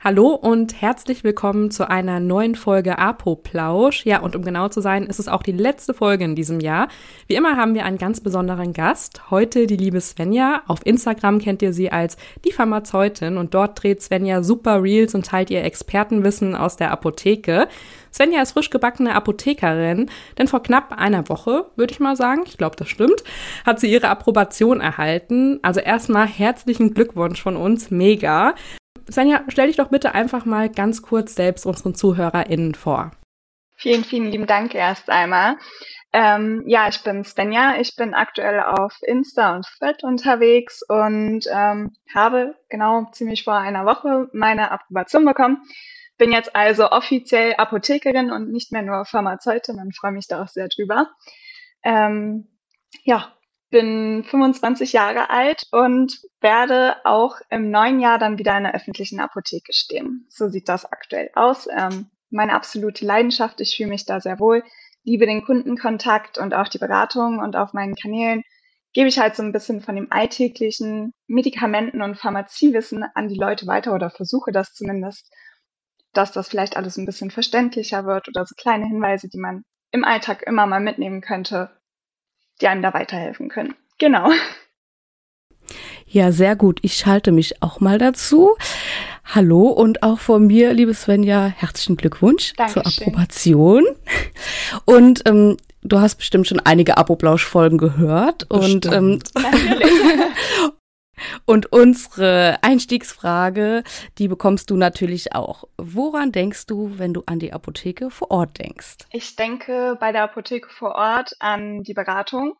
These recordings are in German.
Hallo und herzlich willkommen zu einer neuen Folge Apoplausch. Ja, und um genau zu sein, ist es auch die letzte Folge in diesem Jahr. Wie immer haben wir einen ganz besonderen Gast. Heute die liebe Svenja. Auf Instagram kennt ihr sie als die Pharmazeutin und dort dreht Svenja super Reels und teilt ihr Expertenwissen aus der Apotheke. Svenja ist frisch gebackene Apothekerin, denn vor knapp einer Woche, würde ich mal sagen, ich glaube, das stimmt, hat sie ihre Approbation erhalten. Also erstmal herzlichen Glückwunsch von uns, mega. Svenja, stell dich doch bitte einfach mal ganz kurz selbst unseren ZuhörerInnen vor. Vielen, vielen lieben Dank erst einmal. Ähm, ja, ich bin Svenja. Ich bin aktuell auf Insta und Thread unterwegs und ähm, habe genau ziemlich vor einer Woche meine Approbation bekommen. Bin jetzt also offiziell Apothekerin und nicht mehr nur Pharmazeutin und freue mich da auch sehr drüber. Ähm, ja, bin 25 Jahre alt und werde auch im neuen Jahr dann wieder in der öffentlichen Apotheke stehen. So sieht das aktuell aus. Ähm, meine absolute Leidenschaft, ich fühle mich da sehr wohl, liebe den Kundenkontakt und auch die Beratung und auf meinen Kanälen gebe ich halt so ein bisschen von dem alltäglichen Medikamenten- und Pharmaziewissen an die Leute weiter oder versuche das zumindest, dass das vielleicht alles ein bisschen verständlicher wird oder so kleine Hinweise, die man im Alltag immer mal mitnehmen könnte, die einem da weiterhelfen können. Genau. Ja, sehr gut. Ich schalte mich auch mal dazu. Hallo und auch von mir, liebe Svenja, herzlichen Glückwunsch Dankeschön. zur Approbation. Und ähm, du hast bestimmt schon einige Apoplausch-Folgen gehört. Bestimmt. Und ähm, Und unsere Einstiegsfrage, die bekommst du natürlich auch. Woran denkst du, wenn du an die Apotheke vor Ort denkst? Ich denke bei der Apotheke vor Ort an die Beratung,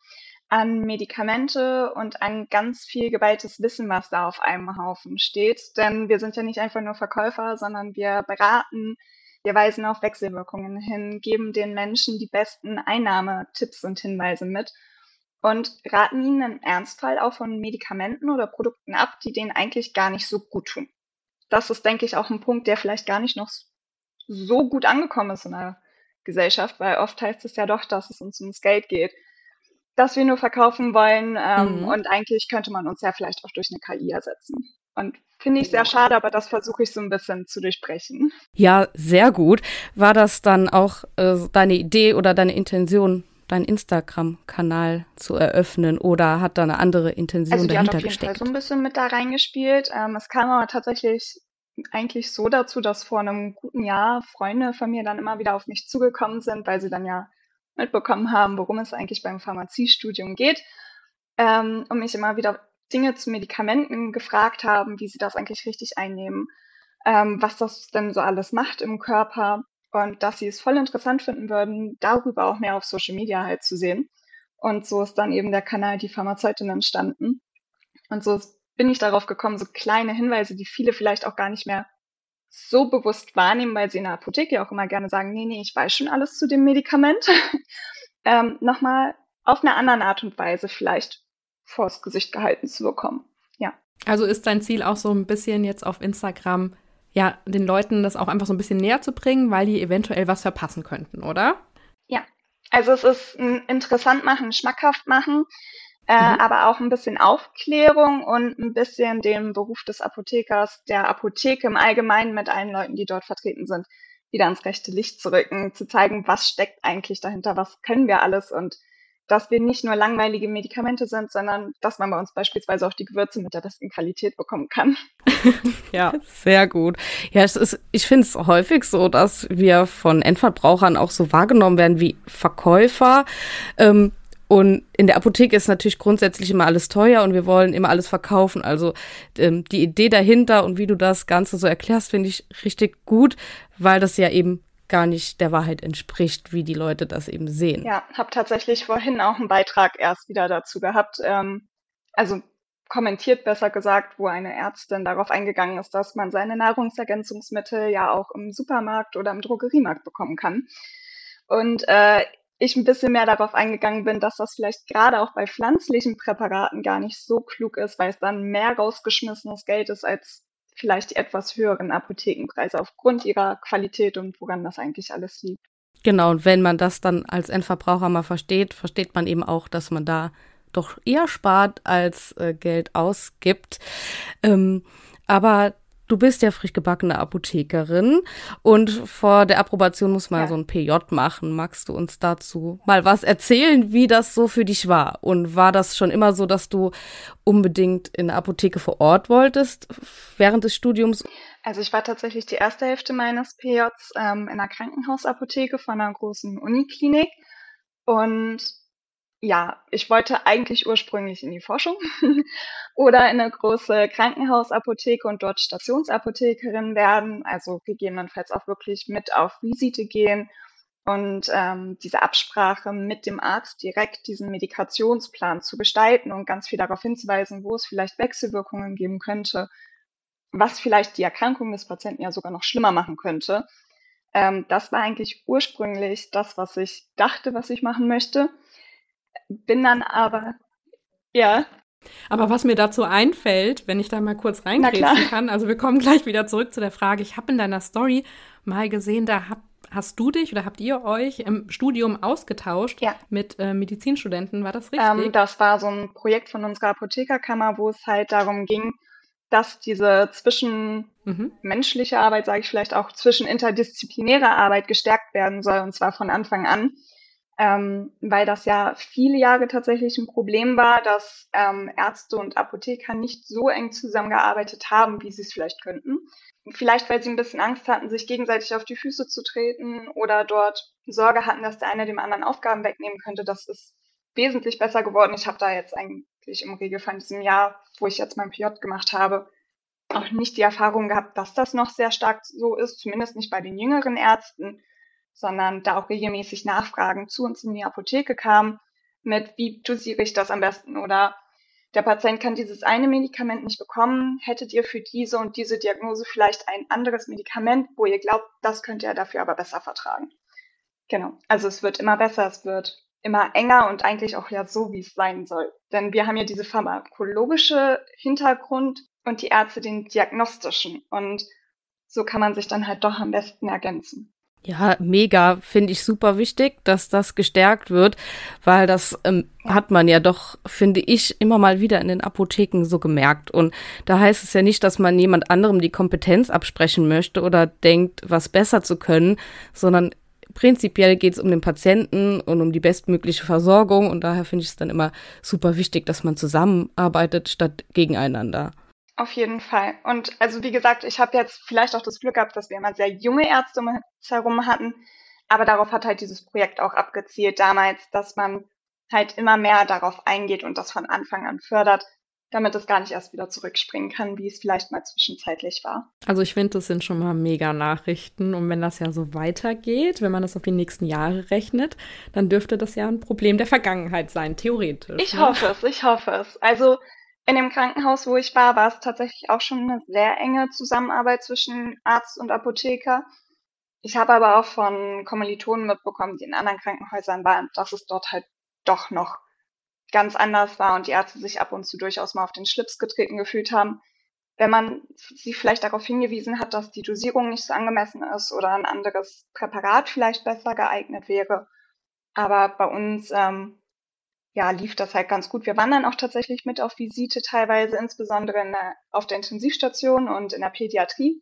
an Medikamente und an ganz viel geballtes Wissen, was da auf einem Haufen steht. Denn wir sind ja nicht einfach nur Verkäufer, sondern wir beraten, wir weisen auf Wechselwirkungen hin, geben den Menschen die besten Einnahmetipps und Hinweise mit und raten ihnen im Ernstfall auch von Medikamenten oder Produkten ab, die denen eigentlich gar nicht so gut tun. Das ist, denke ich, auch ein Punkt, der vielleicht gar nicht noch so gut angekommen ist in der Gesellschaft, weil oft heißt es ja doch, dass es uns ums Geld geht, dass wir nur verkaufen wollen ähm, mhm. und eigentlich könnte man uns ja vielleicht auch durch eine KI ersetzen. Und finde ich sehr schade, aber das versuche ich so ein bisschen zu durchbrechen. Ja, sehr gut. War das dann auch äh, deine Idee oder deine Intention, deinen Instagram-Kanal zu eröffnen oder hat da eine andere Intention also dahinter hat auf jeden Fall so ein bisschen mit da reingespielt. Ähm, es kam aber tatsächlich eigentlich so dazu, dass vor einem guten Jahr Freunde von mir dann immer wieder auf mich zugekommen sind, weil sie dann ja mitbekommen haben, worum es eigentlich beim Pharmaziestudium geht ähm, und mich immer wieder Dinge zu Medikamenten gefragt haben, wie sie das eigentlich richtig einnehmen, ähm, was das denn so alles macht im Körper und dass sie es voll interessant finden würden, darüber auch mehr auf Social Media halt zu sehen. Und so ist dann eben der Kanal Die Pharmazeutin entstanden. Und so bin ich darauf gekommen, so kleine Hinweise, die viele vielleicht auch gar nicht mehr so bewusst wahrnehmen, weil sie in der Apotheke auch immer gerne sagen, nee, nee, ich weiß schon alles zu dem Medikament, ähm, nochmal auf eine andere Art und Weise vielleicht vors Gesicht gehalten zu bekommen. Ja. Also ist dein Ziel auch so ein bisschen jetzt auf Instagram ja, den Leuten das auch einfach so ein bisschen näher zu bringen, weil die eventuell was verpassen könnten, oder? Ja, also es ist ein interessant machen, schmackhaft machen, äh, mhm. aber auch ein bisschen Aufklärung und ein bisschen den Beruf des Apothekers, der Apotheke im Allgemeinen mit allen Leuten, die dort vertreten sind, wieder ans rechte Licht zu rücken, zu zeigen, was steckt eigentlich dahinter, was können wir alles und dass wir nicht nur langweilige Medikamente sind, sondern dass man bei uns beispielsweise auch die Gewürze mit der besten Qualität bekommen kann. ja, sehr gut. Ja, es ist, ich finde es häufig so, dass wir von Endverbrauchern auch so wahrgenommen werden wie Verkäufer. Ähm, und in der Apotheke ist natürlich grundsätzlich immer alles teuer und wir wollen immer alles verkaufen. Also ähm, die Idee dahinter und wie du das Ganze so erklärst, finde ich richtig gut, weil das ja eben gar nicht der Wahrheit entspricht, wie die Leute das eben sehen. Ja, habe tatsächlich vorhin auch einen Beitrag erst wieder dazu gehabt. Ähm, also kommentiert besser gesagt, wo eine Ärztin darauf eingegangen ist, dass man seine Nahrungsergänzungsmittel ja auch im Supermarkt oder im Drogeriemarkt bekommen kann. Und äh, ich ein bisschen mehr darauf eingegangen bin, dass das vielleicht gerade auch bei pflanzlichen Präparaten gar nicht so klug ist, weil es dann mehr rausgeschmissenes Geld ist als vielleicht etwas höheren Apothekenpreise aufgrund ihrer Qualität und woran das eigentlich alles liegt. Genau, und wenn man das dann als Endverbraucher mal versteht, versteht man eben auch, dass man da doch eher spart als äh, Geld ausgibt. Ähm, aber du bist ja frisch gebackene Apothekerin und vor der Approbation muss man ja. so ein PJ machen. Magst du uns dazu mal was erzählen, wie das so für dich war? Und war das schon immer so, dass du unbedingt in der Apotheke vor Ort wolltest während des Studiums? Also ich war tatsächlich die erste Hälfte meines PJs ähm, in einer Krankenhausapotheke von einer großen Uniklinik und ja, ich wollte eigentlich ursprünglich in die Forschung oder in eine große Krankenhausapotheke und dort Stationsapothekerin werden, also gegebenenfalls auch wirklich mit auf Visite gehen und ähm, diese Absprache mit dem Arzt direkt diesen Medikationsplan zu gestalten und ganz viel darauf hinzuweisen, wo es vielleicht Wechselwirkungen geben könnte, was vielleicht die Erkrankung des Patienten ja sogar noch schlimmer machen könnte. Ähm, das war eigentlich ursprünglich das, was ich dachte, was ich machen möchte bin dann aber, ja. Aber was mir dazu einfällt, wenn ich da mal kurz reingrätschen kann, also wir kommen gleich wieder zurück zu der Frage, ich habe in deiner Story mal gesehen, da hab, hast du dich oder habt ihr euch im Studium ausgetauscht ja. mit äh, Medizinstudenten, war das richtig? Ähm, das war so ein Projekt von unserer Apothekerkammer, wo es halt darum ging, dass diese zwischenmenschliche mhm. Arbeit, sage ich vielleicht auch, zwischen interdisziplinärer Arbeit gestärkt werden soll, und zwar von Anfang an ähm, weil das ja viele Jahre tatsächlich ein Problem war, dass ähm, Ärzte und Apotheker nicht so eng zusammengearbeitet haben, wie sie es vielleicht könnten. Vielleicht, weil sie ein bisschen Angst hatten, sich gegenseitig auf die Füße zu treten oder dort Sorge hatten, dass der eine dem anderen Aufgaben wegnehmen könnte. Das ist wesentlich besser geworden. Ich habe da jetzt eigentlich im Regelfall in diesem Jahr, wo ich jetzt mein PJ gemacht habe, auch nicht die Erfahrung gehabt, dass das noch sehr stark so ist, zumindest nicht bei den jüngeren Ärzten sondern da auch regelmäßig Nachfragen zu uns in die Apotheke kamen mit, wie dosiere ich das am besten oder der Patient kann dieses eine Medikament nicht bekommen, hättet ihr für diese und diese Diagnose vielleicht ein anderes Medikament, wo ihr glaubt, das könnt ihr dafür aber besser vertragen. Genau. Also es wird immer besser, es wird immer enger und eigentlich auch ja so, wie es sein soll. Denn wir haben ja diese pharmakologische Hintergrund und die Ärzte den diagnostischen. Und so kann man sich dann halt doch am besten ergänzen. Ja, mega, finde ich super wichtig, dass das gestärkt wird, weil das ähm, hat man ja doch, finde ich, immer mal wieder in den Apotheken so gemerkt. Und da heißt es ja nicht, dass man jemand anderem die Kompetenz absprechen möchte oder denkt, was besser zu können, sondern prinzipiell geht es um den Patienten und um die bestmögliche Versorgung. Und daher finde ich es dann immer super wichtig, dass man zusammenarbeitet statt gegeneinander. Auf jeden Fall. Und also wie gesagt, ich habe jetzt vielleicht auch das Glück gehabt, dass wir immer sehr junge Ärzte um uns herum hatten. Aber darauf hat halt dieses Projekt auch abgezielt damals, dass man halt immer mehr darauf eingeht und das von Anfang an fördert, damit es gar nicht erst wieder zurückspringen kann, wie es vielleicht mal zwischenzeitlich war. Also ich finde, das sind schon mal mega Nachrichten. Und wenn das ja so weitergeht, wenn man das auf die nächsten Jahre rechnet, dann dürfte das ja ein Problem der Vergangenheit sein, theoretisch. Ich ne? hoffe es, ich hoffe es. Also in dem Krankenhaus, wo ich war, war es tatsächlich auch schon eine sehr enge Zusammenarbeit zwischen Arzt und Apotheker. Ich habe aber auch von Kommilitonen mitbekommen, die in anderen Krankenhäusern waren, dass es dort halt doch noch ganz anders war und die Ärzte sich ab und zu durchaus mal auf den Schlips getreten gefühlt haben, wenn man sie vielleicht darauf hingewiesen hat, dass die Dosierung nicht so angemessen ist oder ein anderes Präparat vielleicht besser geeignet wäre. Aber bei uns ähm, ja, lief das halt ganz gut. Wir waren dann auch tatsächlich mit auf Visite teilweise, insbesondere der, auf der Intensivstation und in der Pädiatrie.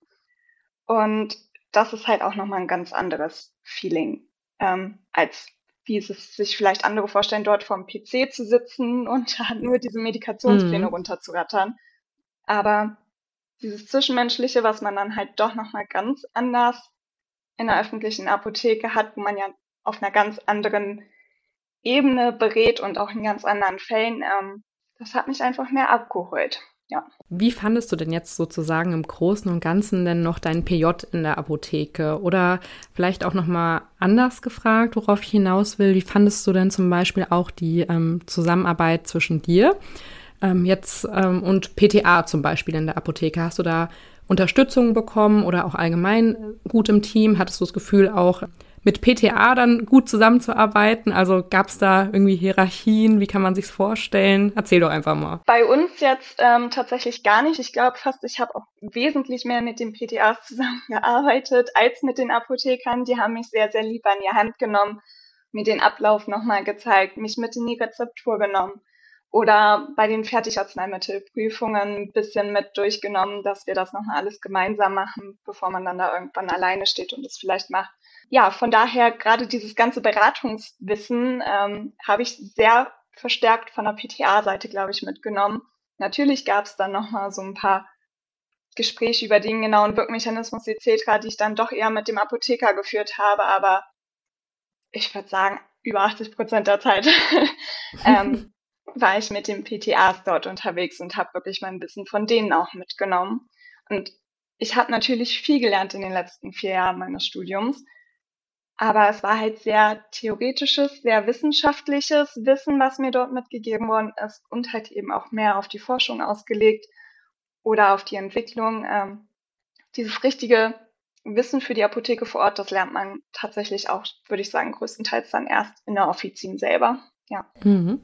Und das ist halt auch nochmal ein ganz anderes Feeling, ähm, als wie es sich vielleicht andere vorstellen, dort vorm PC zu sitzen und nur diese Medikationspläne mhm. runterzurattern. Aber dieses Zwischenmenschliche, was man dann halt doch nochmal ganz anders in der öffentlichen Apotheke hat, wo man ja auf einer ganz anderen Ebene berät und auch in ganz anderen Fällen, ähm, das hat mich einfach mehr abgeholt. Ja. Wie fandest du denn jetzt sozusagen im Großen und Ganzen denn noch dein PJ in der Apotheke? Oder vielleicht auch nochmal anders gefragt, worauf ich hinaus will, wie fandest du denn zum Beispiel auch die ähm, Zusammenarbeit zwischen dir ähm, jetzt ähm, und PTA zum Beispiel in der Apotheke? Hast du da Unterstützung bekommen oder auch allgemein gut im Team? Hattest du das Gefühl auch, mit PTA dann gut zusammenzuarbeiten? Also gab es da irgendwie Hierarchien? Wie kann man sich's vorstellen? Erzähl doch einfach mal. Bei uns jetzt ähm, tatsächlich gar nicht. Ich glaube fast, ich habe auch wesentlich mehr mit den PTAs zusammengearbeitet als mit den Apothekern. Die haben mich sehr, sehr lieb an die Hand genommen, mir den Ablauf nochmal gezeigt, mich mit in die Rezeptur genommen oder bei den Fertigarzneimittelprüfungen ein bisschen mit durchgenommen, dass wir das nochmal alles gemeinsam machen, bevor man dann da irgendwann alleine steht und es vielleicht macht. Ja, von daher gerade dieses ganze Beratungswissen ähm, habe ich sehr verstärkt von der PTA-Seite, glaube ich, mitgenommen. Natürlich gab es dann nochmal so ein paar Gespräche über den genauen Wirkmechanismus etc., die ich dann doch eher mit dem Apotheker geführt habe, aber ich würde sagen, über 80 Prozent der Zeit ähm, war ich mit den PTAs dort unterwegs und habe wirklich mein Wissen von denen auch mitgenommen. Und ich habe natürlich viel gelernt in den letzten vier Jahren meines Studiums, aber es war halt sehr theoretisches, sehr wissenschaftliches Wissen, was mir dort mitgegeben worden ist und halt eben auch mehr auf die Forschung ausgelegt oder auf die Entwicklung. Ähm, dieses richtige Wissen für die Apotheke vor Ort, das lernt man tatsächlich auch, würde ich sagen, größtenteils dann erst in der Offizin selber. Ja. Mhm.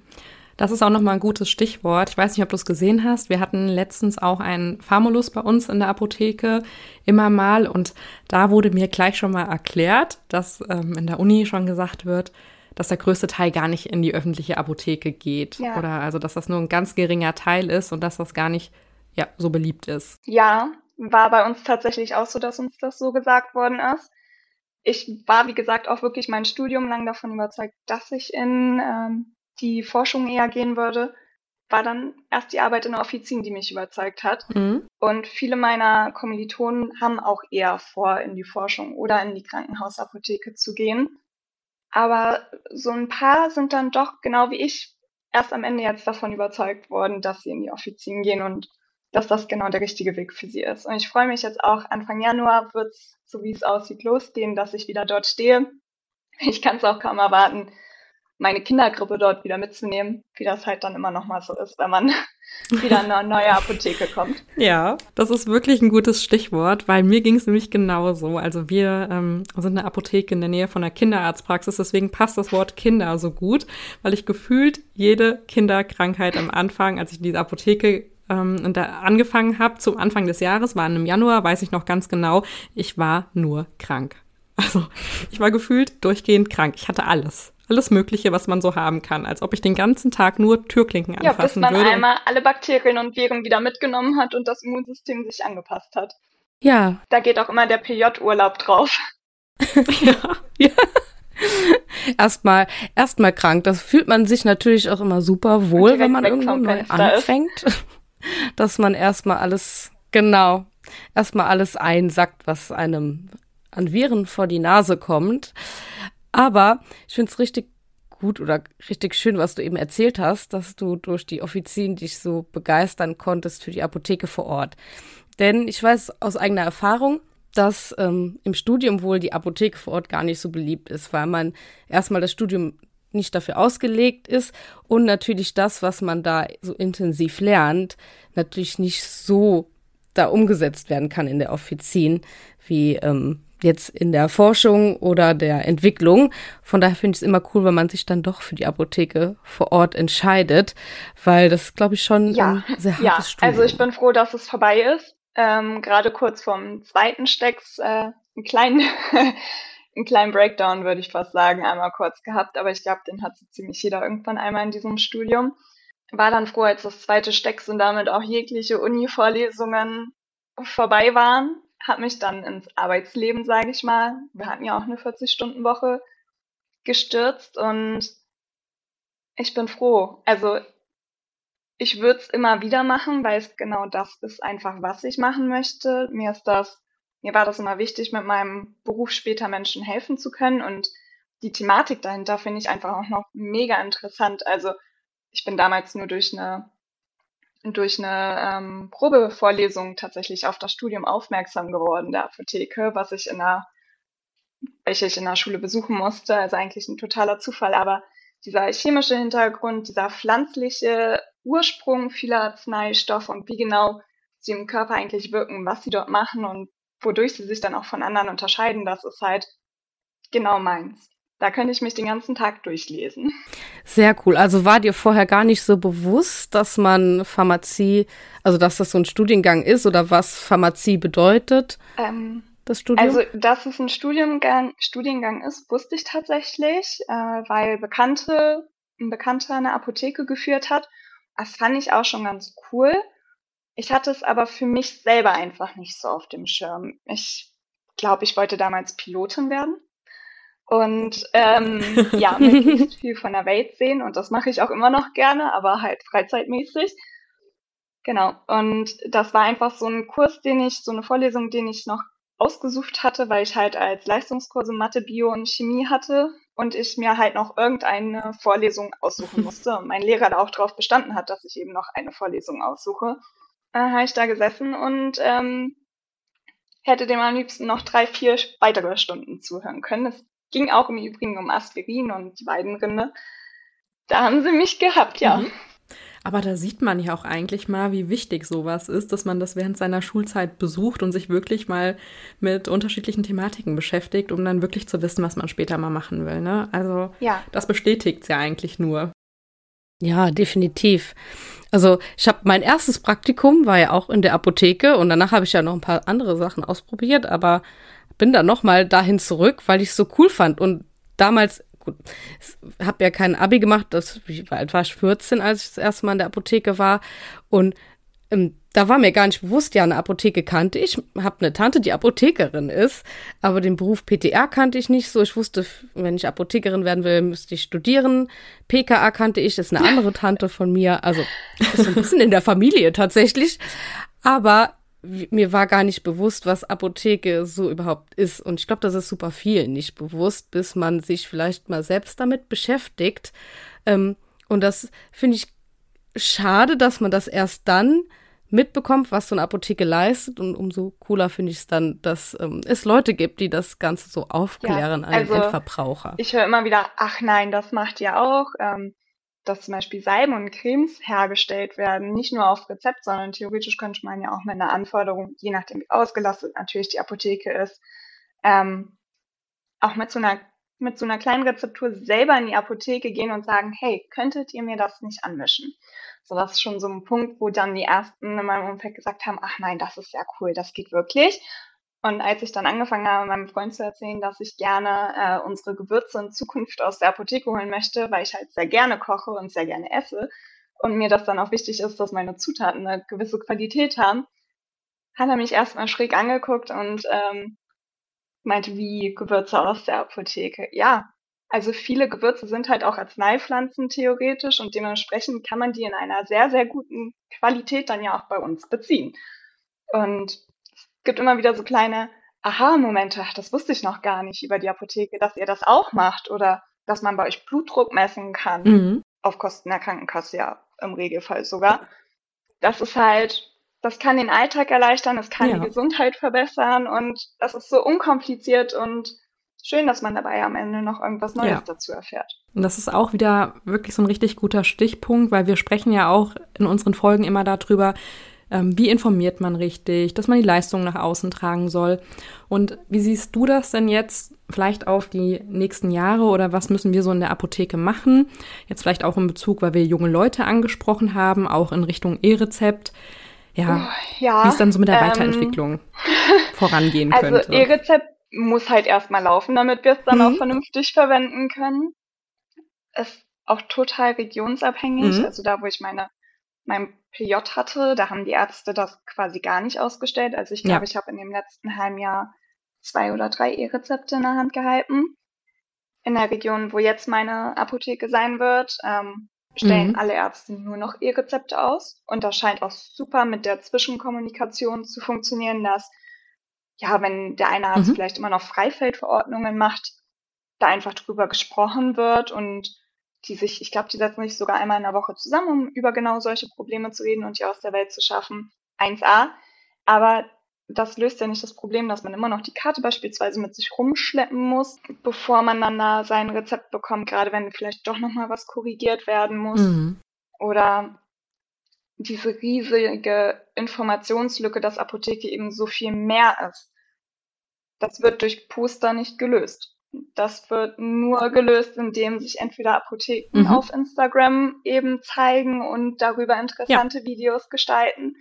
Das ist auch nochmal ein gutes Stichwort. Ich weiß nicht, ob du es gesehen hast. Wir hatten letztens auch einen Famulus bei uns in der Apotheke immer mal und da wurde mir gleich schon mal erklärt, dass ähm, in der Uni schon gesagt wird, dass der größte Teil gar nicht in die öffentliche Apotheke geht. Ja. Oder also, dass das nur ein ganz geringer Teil ist und dass das gar nicht ja, so beliebt ist. Ja, war bei uns tatsächlich auch so, dass uns das so gesagt worden ist. Ich war, wie gesagt, auch wirklich mein Studium lang davon überzeugt, dass ich in ähm, die Forschung eher gehen würde, war dann erst die Arbeit in der Offizin, die mich überzeugt hat. Mhm. Und viele meiner Kommilitonen haben auch eher vor, in die Forschung oder in die Krankenhausapotheke zu gehen. Aber so ein paar sind dann doch, genau wie ich, erst am Ende jetzt davon überzeugt worden, dass sie in die Offizin gehen und dass das genau der richtige Weg für sie ist. Und ich freue mich jetzt auch, Anfang Januar wird es, so wie es aussieht, losgehen, dass ich wieder dort stehe. Ich kann es auch kaum erwarten, meine Kindergrippe dort wieder mitzunehmen, wie das halt dann immer noch mal so ist, wenn man wieder in eine neue Apotheke kommt. Ja, das ist wirklich ein gutes Stichwort, weil mir ging es nämlich genauso. Also wir ähm, sind eine Apotheke in der Nähe von einer Kinderarztpraxis, deswegen passt das Wort Kinder so gut, weil ich gefühlt jede Kinderkrankheit am Anfang, als ich diese Apotheke ähm, da angefangen habe, zum Anfang des Jahres, war im Januar, weiß ich noch ganz genau, ich war nur krank. Also ich war gefühlt durchgehend krank. Ich hatte alles alles Mögliche, was man so haben kann, als ob ich den ganzen Tag nur Türklinken anfassen würde. Ja, bis man würde. einmal alle Bakterien und Viren wieder mitgenommen hat und das Immunsystem sich angepasst hat. Ja. Da geht auch immer der PJ-Urlaub drauf. ja, ja. erstmal, erstmal krank. Das fühlt man sich natürlich auch immer super wohl, wenn man irgendwo neu anfängt. Ist. Dass man erstmal alles, genau, erstmal alles einsackt, was einem an Viren vor die Nase kommt. Aber ich finde es richtig gut oder richtig schön, was du eben erzählt hast, dass du durch die Offizien dich so begeistern konntest für die Apotheke vor Ort. Denn ich weiß aus eigener Erfahrung, dass ähm, im Studium wohl die Apotheke vor Ort gar nicht so beliebt ist, weil man erstmal das Studium nicht dafür ausgelegt ist und natürlich das, was man da so intensiv lernt, natürlich nicht so da umgesetzt werden kann in der Offizien, wie ähm, jetzt in der Forschung oder der Entwicklung. Von daher finde ich es immer cool, wenn man sich dann doch für die Apotheke vor Ort entscheidet, weil das, glaube ich, schon ja. ein sehr hartes ja. Studium. Also ich bin froh, dass es vorbei ist. Ähm, Gerade kurz vorm zweiten Stecks äh, einen kleinen einen kleinen Breakdown, würde ich fast sagen, einmal kurz gehabt, aber ich glaube, den hat so ziemlich jeder irgendwann einmal in diesem Studium. War dann froh, als das zweite Stecks und damit auch jegliche Uni-Vorlesungen vorbei waren habe mich dann ins Arbeitsleben, sage ich mal, wir hatten ja auch eine 40-Stunden-Woche, gestürzt und ich bin froh. Also ich würde es immer wieder machen, weil es genau das ist einfach, was ich machen möchte. Mir ist das, mir war das immer wichtig, mit meinem Beruf später Menschen helfen zu können und die Thematik dahinter finde ich einfach auch noch mega interessant. Also ich bin damals nur durch eine durch eine ähm, Probevorlesung tatsächlich auf das Studium aufmerksam geworden der Apotheke, was ich in der, welche ich in der Schule besuchen musste. Also eigentlich ein totaler Zufall, aber dieser chemische Hintergrund, dieser pflanzliche Ursprung vieler Arzneistoffe und wie genau sie im Körper eigentlich wirken, was sie dort machen und wodurch sie sich dann auch von anderen unterscheiden, das ist halt genau meins. Da könnte ich mich den ganzen Tag durchlesen. Sehr cool. Also war dir vorher gar nicht so bewusst, dass man Pharmazie, also dass das so ein Studiengang ist oder was Pharmazie bedeutet? Ähm, das Studium? Also, dass es ein Studiengang, Studiengang ist, wusste ich tatsächlich, äh, weil Bekannte, ein Bekannter eine Apotheke geführt hat Das fand ich auch schon ganz cool. Ich hatte es aber für mich selber einfach nicht so auf dem Schirm. Ich glaube, ich wollte damals Pilotin werden und ähm, ja, möglichst viel von der Welt sehen und das mache ich auch immer noch gerne, aber halt freizeitmäßig. Genau. Und das war einfach so ein Kurs, den ich, so eine Vorlesung, den ich noch ausgesucht hatte, weil ich halt als Leistungskurse Mathe, Bio und Chemie hatte und ich mir halt noch irgendeine Vorlesung aussuchen musste und mein Lehrer da auch drauf bestanden hat, dass ich eben noch eine Vorlesung aussuche. Dann habe ich da gesessen und ähm, hätte dem am liebsten noch drei, vier weitere Stunden zuhören können. Es ging auch im Übrigen um Aspirin und die Weidenrinde. Da haben sie mich gehabt, ja. Mhm. Aber da sieht man ja auch eigentlich mal, wie wichtig sowas ist, dass man das während seiner Schulzeit besucht und sich wirklich mal mit unterschiedlichen Thematiken beschäftigt, um dann wirklich zu wissen, was man später mal machen will. Ne? Also ja. das bestätigt es ja eigentlich nur. Ja, definitiv. Also ich habe mein erstes Praktikum war ja auch in der Apotheke und danach habe ich ja noch ein paar andere Sachen ausprobiert, aber bin dann noch mal dahin zurück, weil ich es so cool fand und damals gut, habe ja kein Abi gemacht, das war etwa 14, als ich das erste Mal in der Apotheke war und ähm, da war mir gar nicht bewusst, ja, eine Apotheke kannte ich. Habe eine Tante, die Apothekerin ist, aber den Beruf PTR kannte ich nicht so. Ich wusste, wenn ich Apothekerin werden will, müsste ich studieren. PKA kannte ich, ist eine andere Tante von mir. Also ist ein bisschen in der Familie tatsächlich. Aber mir war gar nicht bewusst, was Apotheke so überhaupt ist. Und ich glaube, das ist super vielen nicht bewusst, bis man sich vielleicht mal selbst damit beschäftigt. Ähm, und das finde ich schade, dass man das erst dann mitbekommt, was so eine Apotheke leistet. Und umso cooler finde ich es dann, dass ähm, es Leute gibt, die das Ganze so aufklären ja, also, an den Endverbraucher. Ich höre immer wieder, ach nein, das macht ihr auch. Ähm, dass zum Beispiel Salben und Cremes hergestellt werden, nicht nur auf Rezept, sondern theoretisch könnte man ja auch mit einer Anforderung, je nachdem wie ausgelastet natürlich die Apotheke ist, ähm, auch mit so einer mit so einer kleinen Rezeptur selber in die Apotheke gehen und sagen, hey, könntet ihr mir das nicht anmischen? So, das ist schon so ein Punkt, wo dann die ersten in meinem Umfeld gesagt haben, ach nein, das ist ja cool, das geht wirklich. Und als ich dann angefangen habe, meinem Freund zu erzählen, dass ich gerne äh, unsere Gewürze in Zukunft aus der Apotheke holen möchte, weil ich halt sehr gerne koche und sehr gerne esse und mir das dann auch wichtig ist, dass meine Zutaten eine gewisse Qualität haben, hat er mich erstmal schräg angeguckt und ähm, meinte, wie Gewürze aus der Apotheke. Ja, also viele Gewürze sind halt auch Arzneipflanzen theoretisch und dementsprechend kann man die in einer sehr, sehr guten Qualität dann ja auch bei uns beziehen. Und gibt immer wieder so kleine Aha-Momente. Das wusste ich noch gar nicht über die Apotheke, dass ihr das auch macht oder dass man bei euch Blutdruck messen kann. Mhm. Auf Kosten der Krankenkasse ja im Regelfall sogar. Das ist halt, das kann den Alltag erleichtern, es kann ja. die Gesundheit verbessern und das ist so unkompliziert und schön, dass man dabei am Ende noch irgendwas Neues ja. dazu erfährt. Und das ist auch wieder wirklich so ein richtig guter Stichpunkt, weil wir sprechen ja auch in unseren Folgen immer darüber, ähm, wie informiert man richtig, dass man die Leistung nach außen tragen soll. Und wie siehst du das denn jetzt vielleicht auf die nächsten Jahre oder was müssen wir so in der Apotheke machen? Jetzt vielleicht auch in Bezug, weil wir junge Leute angesprochen haben, auch in Richtung E-Rezept. Ja, oh, ja, wie es dann so mit der ähm, Weiterentwicklung vorangehen also könnte. Also E-Rezept muss halt erstmal laufen, damit wir es dann mhm. auch vernünftig verwenden können. Ist auch total regionsabhängig. Mhm. Also da, wo ich meine mein PJ hatte, da haben die Ärzte das quasi gar nicht ausgestellt. Also ich glaube, ja. ich habe in dem letzten halben Jahr zwei oder drei E-Rezepte in der Hand gehalten. In der Region, wo jetzt meine Apotheke sein wird, ähm, stellen mhm. alle Ärzte nur noch E-Rezepte aus. Und das scheint auch super mit der Zwischenkommunikation zu funktionieren, dass, ja, wenn der eine Arzt mhm. vielleicht immer noch Freifeldverordnungen macht, da einfach drüber gesprochen wird und die sich, ich glaube, die setzen sich sogar einmal in der Woche zusammen, um über genau solche Probleme zu reden und die aus der Welt zu schaffen. 1a. Aber das löst ja nicht das Problem, dass man immer noch die Karte beispielsweise mit sich rumschleppen muss, bevor man dann da sein Rezept bekommt, gerade wenn vielleicht doch nochmal was korrigiert werden muss. Mhm. Oder diese riesige Informationslücke, dass Apotheke eben so viel mehr ist. Das wird durch Poster nicht gelöst. Das wird nur gelöst, indem sich entweder Apotheken mhm. auf Instagram eben zeigen und darüber interessante ja. Videos gestalten,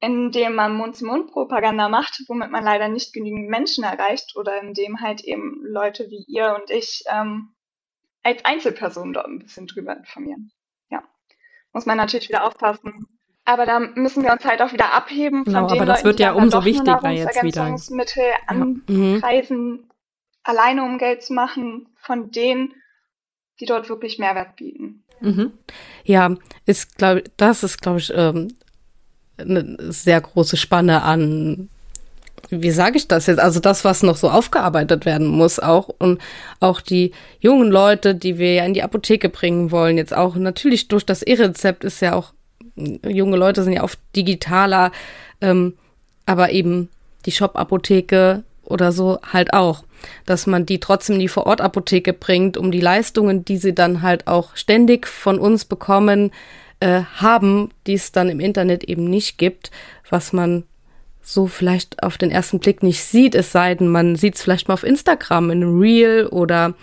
indem man Mund-zu-Mund-Propaganda macht, womit man leider nicht genügend Menschen erreicht oder indem halt eben Leute wie ihr und ich ähm, als Einzelpersonen dort ein bisschen drüber informieren. Ja. muss man natürlich wieder aufpassen. Aber da müssen wir uns halt auch wieder abheben von genau, den aber das Leuten, wird ja umso wichtiger jetzt wieder. Mittel anpreisen, mhm. Alleine um Geld zu machen, von denen, die dort wirklich Mehrwert bieten. Mhm. Ja, ist glaube das ist glaube ich ähm, eine sehr große Spanne an wie sage ich das jetzt? Also das, was noch so aufgearbeitet werden muss, auch und auch die jungen Leute, die wir ja in die Apotheke bringen wollen, jetzt auch natürlich durch das E-Rezept ist ja auch junge Leute sind ja oft digitaler, ähm, aber eben die Shop-Apotheke oder so halt auch, dass man die trotzdem in die Vorort-Apotheke bringt, um die Leistungen, die sie dann halt auch ständig von uns bekommen, äh, haben, die es dann im Internet eben nicht gibt, was man so vielleicht auf den ersten Blick nicht sieht, es sei denn, man sieht es vielleicht mal auf Instagram in einem Reel oder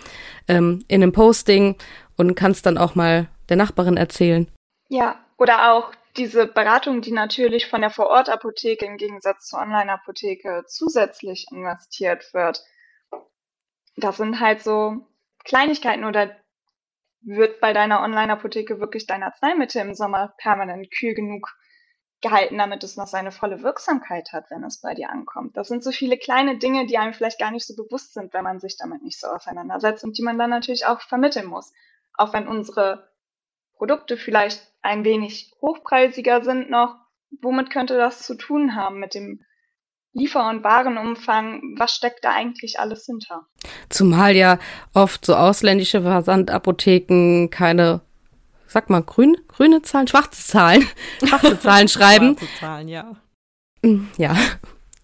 ähm, in einem Posting und kann es dann auch mal der Nachbarin erzählen. Ja, oder auch diese Beratung, die natürlich von der Vorortapotheke im Gegensatz zur Online-Apotheke zusätzlich investiert wird. Das sind halt so Kleinigkeiten oder wird bei deiner Online-Apotheke wirklich dein Arzneimittel im Sommer permanent kühl genug gehalten, damit es noch seine volle Wirksamkeit hat, wenn es bei dir ankommt. Das sind so viele kleine Dinge, die einem vielleicht gar nicht so bewusst sind, wenn man sich damit nicht so auseinandersetzt und die man dann natürlich auch vermitteln muss. Auch wenn unsere Produkte vielleicht ein wenig hochpreisiger sind noch, womit könnte das zu tun haben mit dem Liefer- und Warenumfang? Was steckt da eigentlich alles hinter? Zumal ja oft so ausländische Versandapotheken keine sag mal, grün, grüne Zahlen, schwarze Zahlen, schwarze Zahlen schreiben. Schwarze Zahlen, ja. Mm, ja,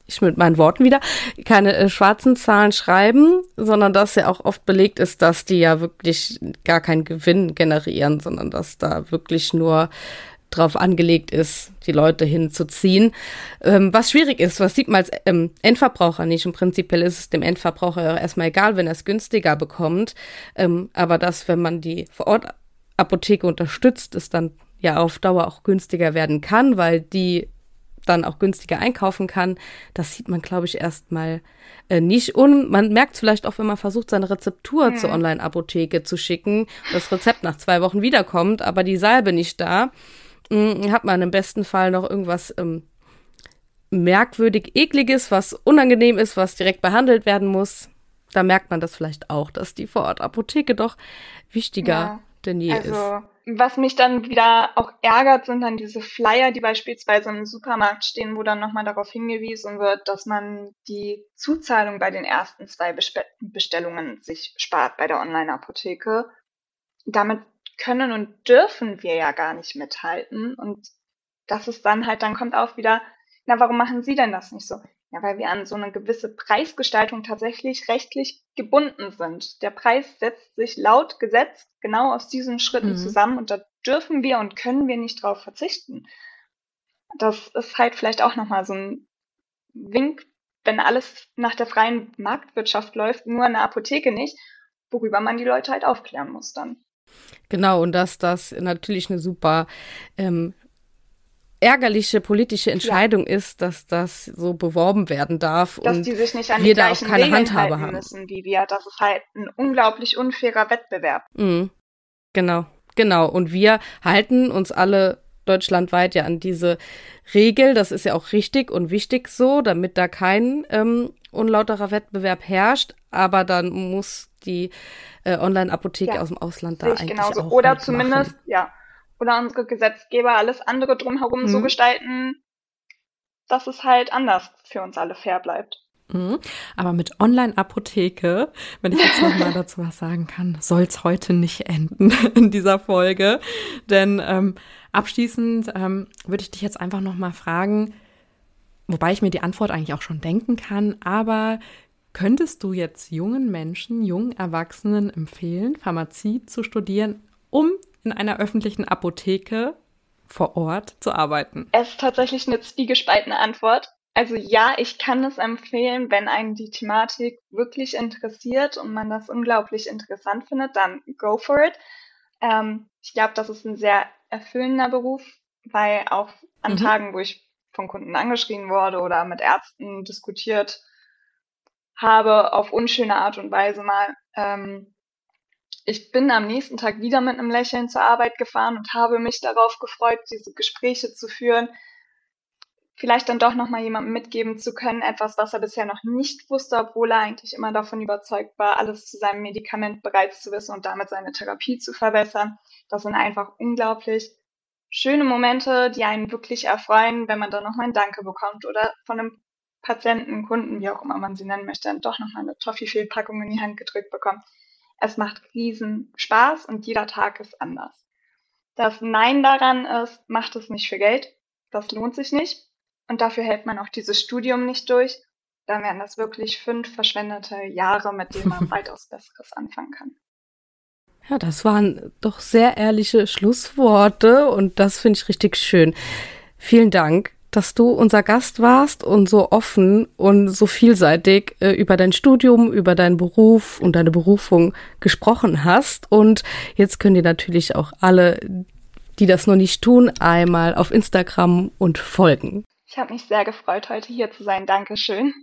ich mit meinen Worten wieder, keine äh, schwarzen Zahlen schreiben, sondern dass ja auch oft belegt ist, dass die ja wirklich gar keinen Gewinn generieren, sondern dass da wirklich nur drauf angelegt ist, die Leute hinzuziehen. Ähm, was schwierig ist, was sieht man als ähm, Endverbraucher nicht. Und prinzipiell ist es dem Endverbraucher erstmal egal, wenn er es günstiger bekommt. Ähm, aber dass, wenn man die vor Ort Apotheke unterstützt, es dann ja auf Dauer auch günstiger werden kann, weil die dann auch günstiger einkaufen kann. Das sieht man, glaube ich, erstmal äh, nicht. Und man merkt vielleicht auch, wenn man versucht, seine Rezeptur mhm. zur Online-Apotheke zu schicken, das Rezept nach zwei Wochen wiederkommt, aber die Salbe nicht da, mh, hm, hat man im besten Fall noch irgendwas ähm, merkwürdig ekliges, was unangenehm ist, was direkt behandelt werden muss. Da merkt man das vielleicht auch, dass die Vorortapotheke doch wichtiger ja denn je also, ist. Was mich dann wieder auch ärgert, sind dann diese Flyer, die beispielsweise im Supermarkt stehen, wo dann nochmal darauf hingewiesen wird, dass man die Zuzahlung bei den ersten zwei Bestellungen sich spart bei der Online-Apotheke. Damit können und dürfen wir ja gar nicht mithalten. Und das ist dann halt, dann kommt auch wieder, na, warum machen Sie denn das nicht so? Ja, weil wir an so eine gewisse Preisgestaltung tatsächlich rechtlich gebunden sind. Der Preis setzt sich laut Gesetz genau aus diesen Schritten mhm. zusammen und da dürfen wir und können wir nicht drauf verzichten. Das ist halt vielleicht auch nochmal so ein Wink, wenn alles nach der freien Marktwirtschaft läuft, nur eine Apotheke nicht, worüber man die Leute halt aufklären muss dann. Genau, und dass das natürlich eine super ähm, ärgerliche politische Entscheidung ja. ist, dass das so beworben werden darf dass und die sich nicht an wir die da auch keine Regeln Handhabe haben müssen wie wir. Das ist halt ein unglaublich unfairer Wettbewerb. Mhm. Genau, genau. Und wir halten uns alle deutschlandweit ja an diese Regel. Das ist ja auch richtig und wichtig so, damit da kein ähm, unlauterer Wettbewerb herrscht. Aber dann muss die äh, Online-Apotheke ja, aus dem Ausland da eigentlich genauso. auch Oder zumindest, machen. ja, oder unsere Gesetzgeber alles andere drumherum mhm. so gestalten, dass es halt anders für uns alle fair bleibt. Mhm. Aber mit Online-Apotheke, wenn ich jetzt nochmal dazu was sagen kann, soll es heute nicht enden in dieser Folge. Denn ähm, abschließend ähm, würde ich dich jetzt einfach nochmal fragen, wobei ich mir die Antwort eigentlich auch schon denken kann, aber könntest du jetzt jungen Menschen, jungen Erwachsenen empfehlen, Pharmazie zu studieren, um in einer öffentlichen Apotheke vor Ort zu arbeiten? Es ist tatsächlich eine zwiegespaltene Antwort. Also ja, ich kann es empfehlen, wenn einen die Thematik wirklich interessiert und man das unglaublich interessant findet, dann go for it. Ähm, ich glaube, das ist ein sehr erfüllender Beruf, weil auch an mhm. Tagen, wo ich von Kunden angeschrien wurde oder mit Ärzten diskutiert habe, auf unschöne Art und Weise mal, ähm, ich bin am nächsten Tag wieder mit einem Lächeln zur Arbeit gefahren und habe mich darauf gefreut, diese Gespräche zu führen, vielleicht dann doch nochmal jemandem mitgeben zu können, etwas, was er bisher noch nicht wusste, obwohl er eigentlich immer davon überzeugt war, alles zu seinem Medikament bereits zu wissen und damit seine Therapie zu verbessern. Das sind einfach unglaublich schöne Momente, die einen wirklich erfreuen, wenn man dann nochmal ein Danke bekommt oder von einem Patienten, Kunden, wie auch immer man sie nennen möchte, dann doch nochmal eine Toffee-Fehlpackung in die Hand gedrückt bekommt. Es macht riesen Spaß und jeder Tag ist anders. Das Nein daran ist, macht es nicht für Geld. Das lohnt sich nicht. Und dafür hält man auch dieses Studium nicht durch. Dann wären das wirklich fünf verschwendete Jahre, mit denen man weitaus Besseres anfangen kann. Ja, das waren doch sehr ehrliche Schlussworte und das finde ich richtig schön. Vielen Dank dass du unser Gast warst und so offen und so vielseitig äh, über dein Studium, über deinen Beruf und deine Berufung gesprochen hast. Und jetzt können dir natürlich auch alle, die das noch nicht tun, einmal auf Instagram und folgen. Ich habe mich sehr gefreut, heute hier zu sein. Dankeschön.